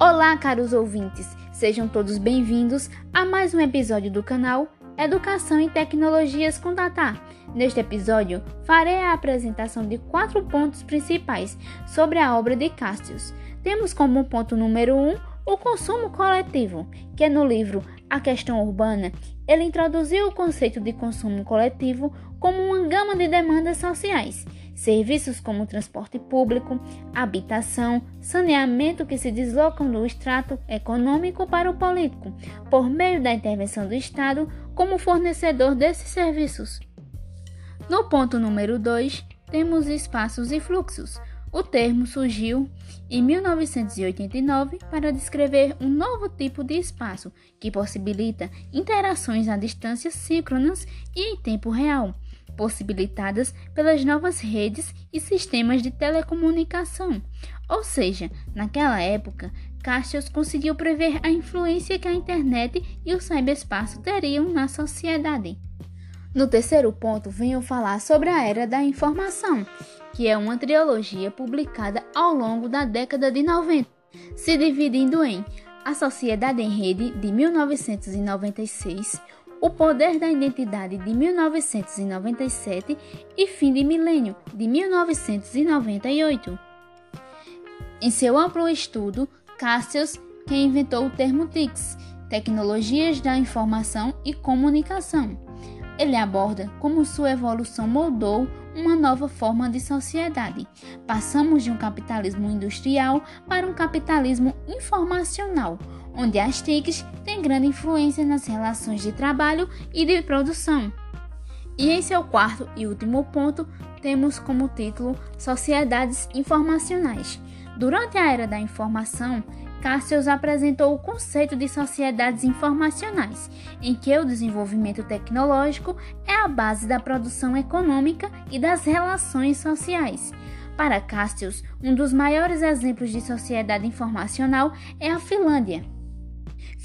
Olá, caros ouvintes! Sejam todos bem-vindos a mais um episódio do canal Educação e Tecnologias com Data. Neste episódio, farei a apresentação de quatro pontos principais sobre a obra de Cassius. Temos como ponto número um o consumo coletivo, que é no livro A Questão Urbana, ele introduziu o conceito de consumo coletivo como uma gama de demandas sociais Serviços como transporte público, habitação, saneamento que se deslocam do extrato econômico para o político, por meio da intervenção do Estado como fornecedor desses serviços. No ponto número 2, temos espaços e fluxos. O termo surgiu em 1989 para descrever um novo tipo de espaço que possibilita interações à distância síncronas e em tempo real possibilitadas pelas novas redes e sistemas de telecomunicação. Ou seja, naquela época, Cassius conseguiu prever a influência que a internet e o cyberespaço teriam na sociedade. No terceiro ponto, venho falar sobre a Era da Informação, que é uma trilogia publicada ao longo da década de 90, se dividindo em A Sociedade em Rede, de 1996, o Poder da Identidade de 1997 e Fim de Milênio de 1998. Em seu amplo estudo, Cassius, que inventou o termo TICS, Tecnologias da Informação e Comunicação. Ele aborda como sua evolução moldou uma nova forma de sociedade. Passamos de um capitalismo industrial para um capitalismo informacional, onde as TICs têm grande influência nas relações de trabalho e de produção. E em seu quarto e último ponto, temos como título Sociedades Informacionais. Durante a era da informação, Cassius apresentou o conceito de sociedades informacionais, em que o desenvolvimento tecnológico é a base da produção econômica e das relações sociais. Para Cassius, um dos maiores exemplos de sociedade informacional é a Finlândia.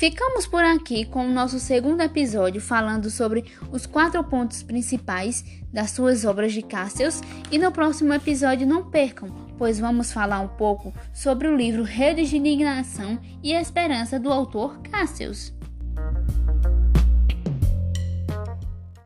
Ficamos por aqui com o nosso segundo episódio falando sobre os quatro pontos principais das suas obras de Cassius e no próximo episódio não percam, pois vamos falar um pouco sobre o livro Redes de Indignação e Esperança do autor Cassius.